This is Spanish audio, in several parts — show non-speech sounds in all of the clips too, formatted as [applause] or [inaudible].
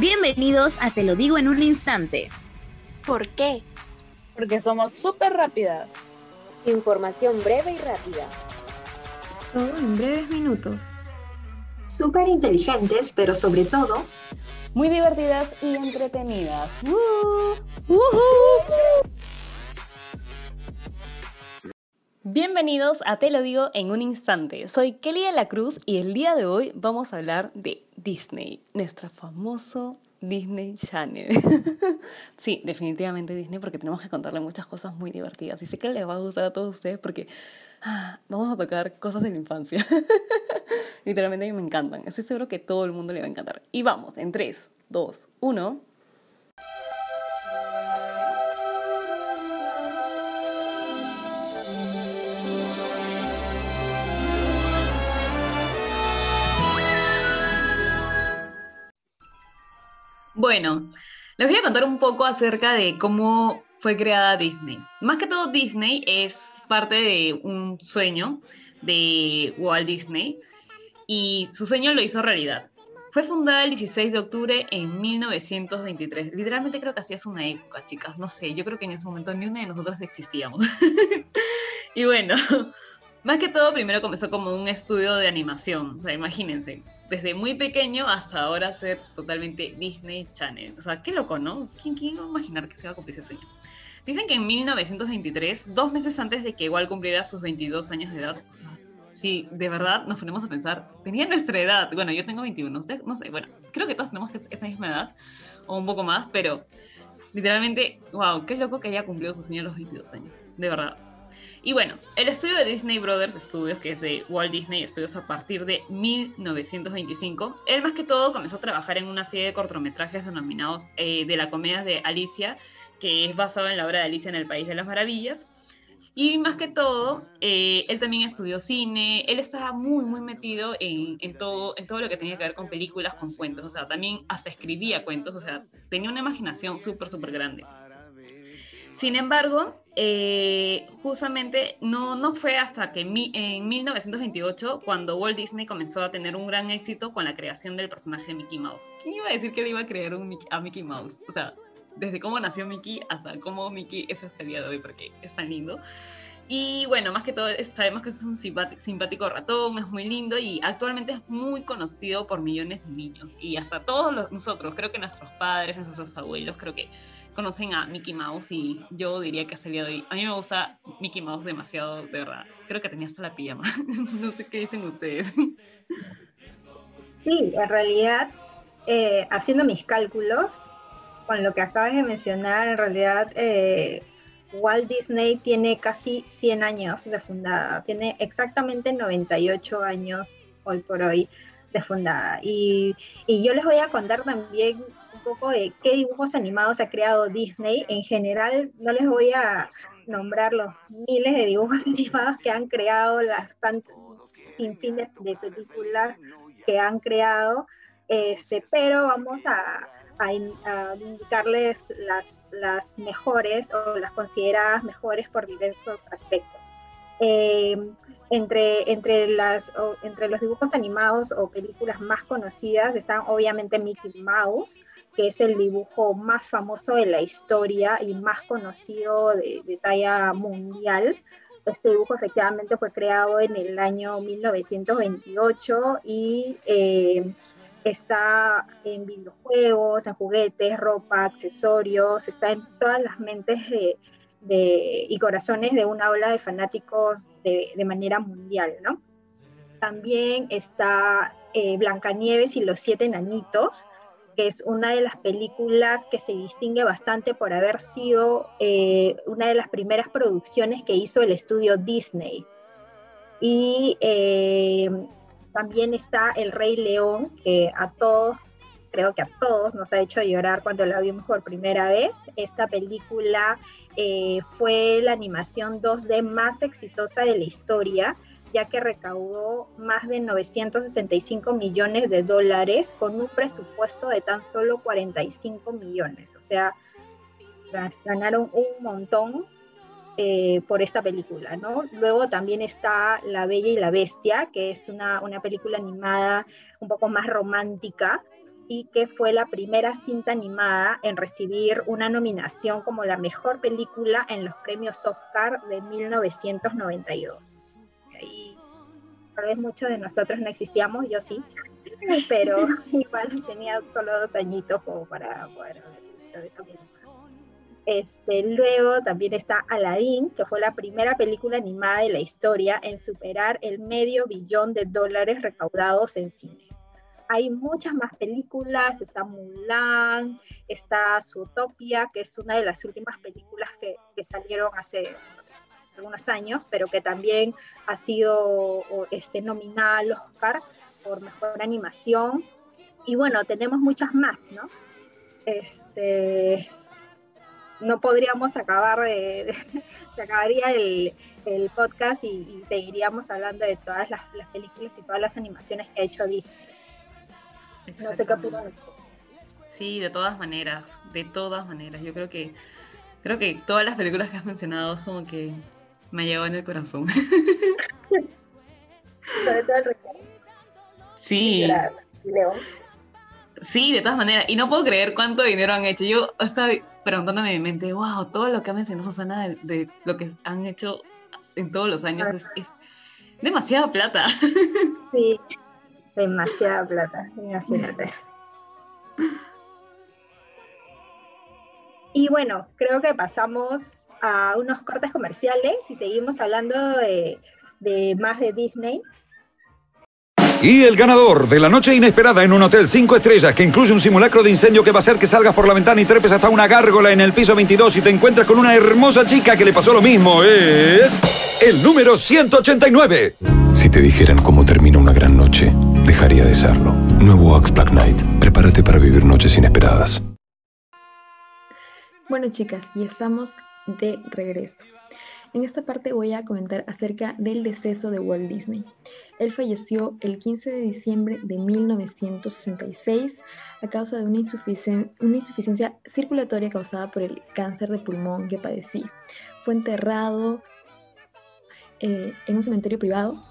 Bienvenidos a Te lo digo en un instante. ¿Por qué? Porque somos súper rápidas. Información breve y rápida. Todo en breves minutos. Súper inteligentes, pero sobre todo... Muy divertidas y entretenidas. Bienvenidos a Te lo digo en un instante. Soy Kelly de la Cruz y el día de hoy vamos a hablar de Disney, nuestro famoso Disney Channel. [laughs] sí, definitivamente Disney porque tenemos que contarle muchas cosas muy divertidas y sé que les va a gustar a todos ustedes porque ah, vamos a tocar cosas de la infancia. [laughs] Literalmente a mí me encantan. Estoy seguro que todo el mundo le va a encantar. Y vamos, en 3, 2, 1. Bueno, les voy a contar un poco acerca de cómo fue creada Disney. Más que todo Disney es parte de un sueño de Walt Disney y su sueño lo hizo realidad. Fue fundada el 16 de octubre en 1923. Literalmente creo que así es una época, chicas. No sé, yo creo que en ese momento ni una de nosotros existíamos. [laughs] y bueno, [laughs] más que todo, primero comenzó como un estudio de animación. O sea, imagínense, desde muy pequeño hasta ahora ser totalmente Disney Channel. O sea, qué loco, ¿no? ¿Quién, quién iba a imaginar que se iba a cumplir ese sueño? Dicen que en 1923, dos meses antes de que igual cumpliera sus 22 años de edad, o sea, si de verdad nos ponemos a pensar, tenía nuestra edad. Bueno, yo tengo 21, usted, no sé, bueno, creo que todos tenemos esa misma edad, o un poco más, pero literalmente, wow, qué loco que haya cumplido su sueño a los 22 años, de verdad. Y bueno, el estudio de Disney Brothers Studios, que es de Walt Disney Studios a partir de 1925, él más que todo comenzó a trabajar en una serie de cortometrajes denominados eh, de la comedia de Alicia, que es basado en la obra de Alicia en el País de las Maravillas. Y más que todo, eh, él también estudió cine, él estaba muy, muy metido en, en, todo, en todo lo que tenía que ver con películas, con cuentos, o sea, también hasta escribía cuentos, o sea, tenía una imaginación súper, súper grande. Sin embargo, eh, justamente no, no fue hasta que mi, en 1928 cuando Walt Disney comenzó a tener un gran éxito con la creación del personaje de Mickey Mouse. ¿Quién iba a decir que le iba a crear a Mickey Mouse? O sea, desde cómo nació Mickey hasta cómo Mickey es hasta el día de hoy, porque es tan lindo. Y bueno, más que todo, sabemos que es un simpático ratón, es muy lindo y actualmente es muy conocido por millones de niños. Y hasta todos nosotros, creo que nuestros padres, nuestros abuelos, creo que conocen a Mickey Mouse y yo diría que ha salido ahí. A mí me gusta Mickey Mouse demasiado, de verdad. Creo que tenía hasta la pijama. [laughs] no sé qué dicen ustedes. Sí, en realidad, eh, haciendo mis cálculos, con lo que acabas de mencionar, en realidad eh, Walt Disney tiene casi 100 años de fundada. Tiene exactamente 98 años hoy por hoy de fundada. Y, yo les voy a contar también poco de qué dibujos animados ha creado Disney. En general, no les voy a nombrar los miles de dibujos [laughs] animados que han creado, las tantas sin fin de, películas que han creado, este, pero vamos a, a, indicarles las, las mejores o las consideradas mejores por diversos aspectos. Eh, entre, entre, las, entre los dibujos animados o películas más conocidas están obviamente Mickey Mouse, que es el dibujo más famoso de la historia y más conocido de, talla mundial. Este dibujo efectivamente fue creado en el año 1928 y eh, está en videojuegos, en juguetes, ropa, accesorios, está en todas las mentes de, y corazones de una ola de fanáticos de, manera mundial, ¿no? También está eh, Blancanieves y los siete enanitos, que es una de las películas que se distingue bastante por haber sido eh, una de las primeras producciones que hizo el estudio Disney. Y eh, también está El Rey León, que a todos, creo que a todos nos ha hecho llorar cuando la vimos por primera vez. Esta película eh, fue la animación 2D más exitosa de la historia ya que recaudó más de 965 millones de dólares con un presupuesto de tan solo 45 millones. O sea, ganaron un montón eh, por esta película, ¿no? Luego también está La Bella y la Bestia, que es una, una película animada un poco más romántica, y que fue la primera cinta animada en recibir una nominación como la mejor película en los premios Oscar de 1992. Y tal vez muchos de nosotros no existíamos, yo sí, pero [laughs] igual tenía solo dos añitos como para poder ver esa película. Este, luego también está Aladdin, que fue la primera película animada de la historia en superar el medio billón de dólares recaudados en cines. Hay muchas más películas, está Mulan, está Zootopia, que es una de las últimas películas que, que salieron hace algunos años, pero que también ha sido este, nominada al Oscar por mejor animación. Y bueno, tenemos muchas más, ¿no? Este, no podríamos acabar de, [laughs] se acabaría el, el podcast y, seguiríamos hablando de todas las, las, películas y todas las animaciones que ha hecho Disney. No sé qué opinan ustedes. Sí, de todas maneras, de todas maneras. Yo creo que creo que todas las películas que has mencionado como que me llegó en el corazón. [laughs] Sobre todo el recuerdo. Sí. Sí, de todas maneras. Y no puedo creer cuánto dinero han hecho. Yo estaba preguntándome en mi mente, wow, todo lo que ha mencionado Susana de, de lo que han hecho en todos los años es, demasiada plata. [laughs] Sí, demasiada plata, imagínate. Y bueno, creo que pasamos a unos cortes comerciales y seguimos hablando de más de Disney. Y el ganador de la noche inesperada en un hotel 5 estrellas que incluye un simulacro de incendio que va a hacer que salgas por la ventana y trepes hasta una gárgola en el piso 22 y te encuentras con una hermosa chica que le pasó lo mismo es el número 189. Si te dijeran cómo termina una gran noche, dejaría de serlo. Nuevo Axe Black Knight. Prepárate para vivir noches inesperadas. Bueno chicas, y estamos de regreso. En esta parte voy a comentar acerca del deceso de Walt Disney. Él falleció el 15 de diciembre de 1966 a causa de una, insuficien una insuficiencia circulatoria causada por el cáncer de pulmón que padecía. Fue enterrado eh, en un cementerio privado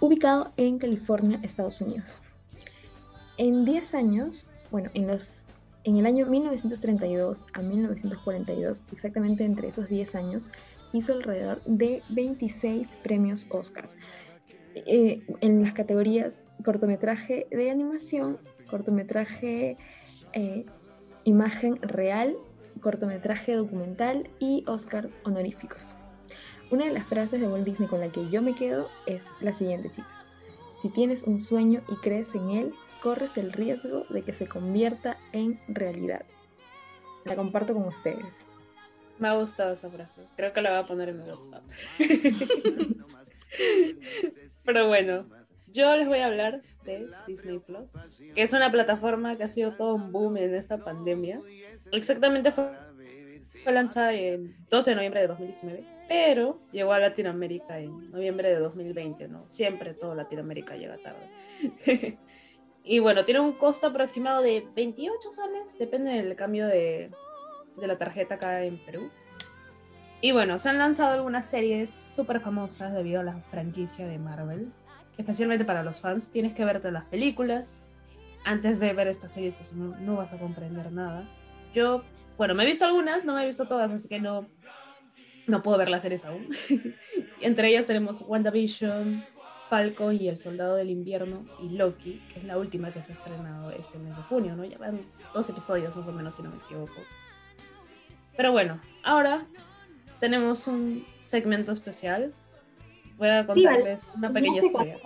ubicado en California, Estados Unidos. En 10 años, bueno, en los en el año 1932 a 1942, exactamente entre esos 10 años, hizo alrededor de 26 premios Oscars eh, en las categorías cortometraje de animación, cortometraje eh, imagen real, cortometraje documental y Oscar honoríficos. Una de las frases de Walt Disney con la que yo me quedo es la siguiente, chicas. Si tienes un sueño y crees en él, corres el riesgo de que se convierta en realidad. La comparto con ustedes. Me ha gustado esa frase. Creo que la voy a poner en mi WhatsApp. [laughs] Pero bueno, yo les voy a hablar de Disney Plus, que es una plataforma que ha sido todo un boom en esta pandemia. Exactamente fue, fue lanzada el 12 de noviembre de 2019, pero llegó a Latinoamérica en noviembre de 2020, ¿no? Siempre todo Latinoamérica llega tarde. [laughs] y bueno, tiene un costo aproximado de 28 soles, depende del cambio de, de la tarjeta acá en Perú. Y bueno, se han lanzado algunas series súper famosas debido a la franquicia de Marvel. Especialmente para los fans, tienes que verte las películas. Antes de ver estas series no, no vas a comprender nada. Yo, bueno, me he visto algunas, no me he visto todas, así que no, no puedo ver las series aún. [laughs] Entre ellas tenemos WandaVision, Falcon y El Soldado del Invierno y Loki, que es la última que se ha estrenado este mes de junio, ¿no? Ya van dos episodios más o menos, si no me equivoco. Pero bueno, ahora tenemos un segmento especial. Voy a contarles sí, una pequeña historia.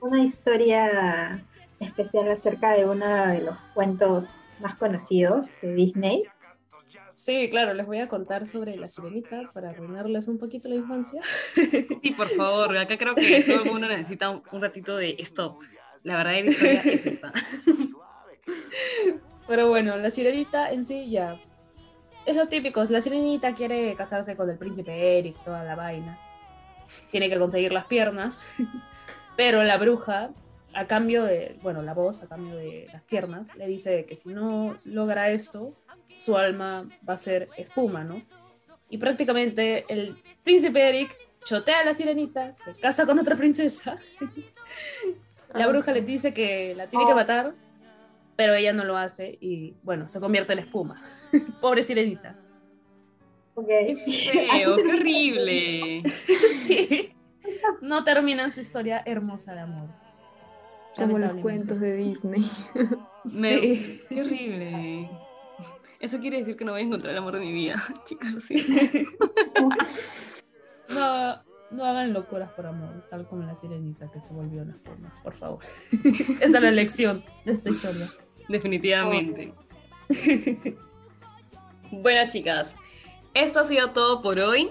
Una historia especial acerca de uno de los cuentos más conocidos de Disney. Sí, claro, les voy a contar sobre la sirenita para arruinarles un poquito la infancia. Sí, por favor, acá creo que todo el mundo necesita un, un ratito de esto. La verdadera historia es esta. Pero bueno, la sirenita en sí ya es lo típico, la sirenita quiere casarse con el príncipe Eric, toda la vaina. Tiene que conseguir las piernas, [laughs] pero la bruja, a cambio de, bueno, la voz, a cambio de las piernas, le dice que si no logra esto, su alma va a ser espuma, ¿no? Y prácticamente el príncipe Eric chotea a la sirenita, se casa con otra princesa. [laughs] la bruja le dice que la tiene que matar pero ella no lo hace y bueno, se convierte en espuma. [laughs] Pobre sirenita. Ok. Feo, qué horrible. [laughs] sí. No terminan su historia hermosa de amor. Como los cuentos de Disney. [laughs] Me- Sí. Qué horrible. Eso quiere decir que no voy a encontrar el amor de mi vida. Chicas, siento. No, no hagan locuras por amor, tal como la sirenita que se volvió una espuma, por favor. [laughs] Esa es la lección de esta historia. Definitivamente. [laughs] bueno, chicas, esto ha sido todo por hoy.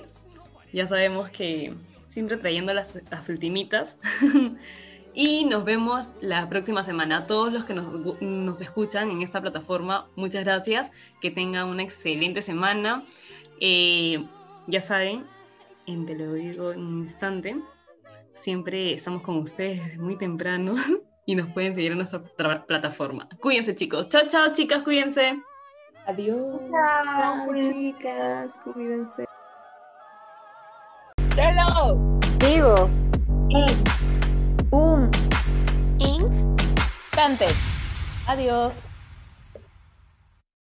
Ya sabemos que siempre trayendo las, las ultimitas. [laughs] y nos vemos la próxima semana. A todos los que nos, nos escuchan en esta plataforma, muchas gracias. Que tengan una excelente semana. Eh, ya saben, en Te lo digo en un instante, siempre estamos con ustedes desde muy temprano [laughs] y nos pueden seguir en nuestra tra- plataforma. Cuídense, chicos. Chao, chao, chicas, cuídense. Adiós. Chao, chicas, cuídense. Digo, Un instante. Adiós.